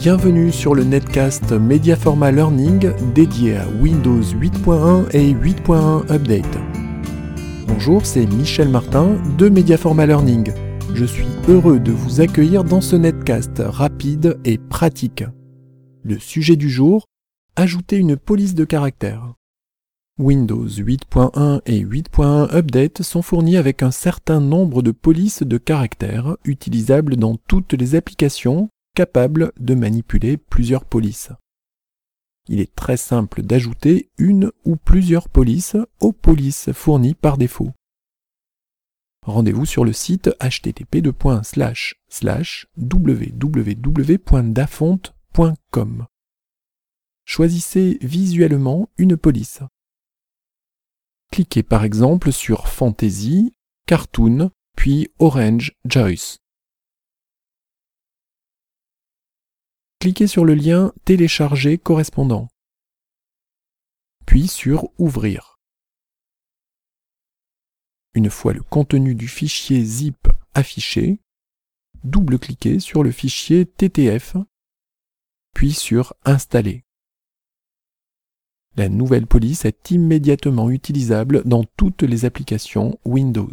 Bienvenue sur le netcast Mediaforma Learning dédié à Windows 8.1 et 8.1 Update. Bonjour, c'est Michel Martin de Mediaforma Learning. Je suis heureux de vous accueillir dans ce netcast rapide et pratique. Le sujet du jour, ajouter une police de caractère. Windows 8.1 et 8.1 Update sont fournis avec un certain nombre de polices de caractères utilisables dans toutes les applications capables de manipuler plusieurs polices. Il est très simple d'ajouter une ou plusieurs polices aux polices fournies par défaut. Rendez-vous sur le site http://www.dafont.com. Choisissez visuellement une police. Cliquez par exemple sur Fantasy, Cartoon, puis Orange Joyce. Cliquez sur le lien Télécharger correspondant, puis sur Ouvrir. Une fois le contenu du fichier zip affiché, double-cliquez sur le fichier TTF, puis sur Installer. La nouvelle police est immédiatement utilisable dans toutes les applications Windows.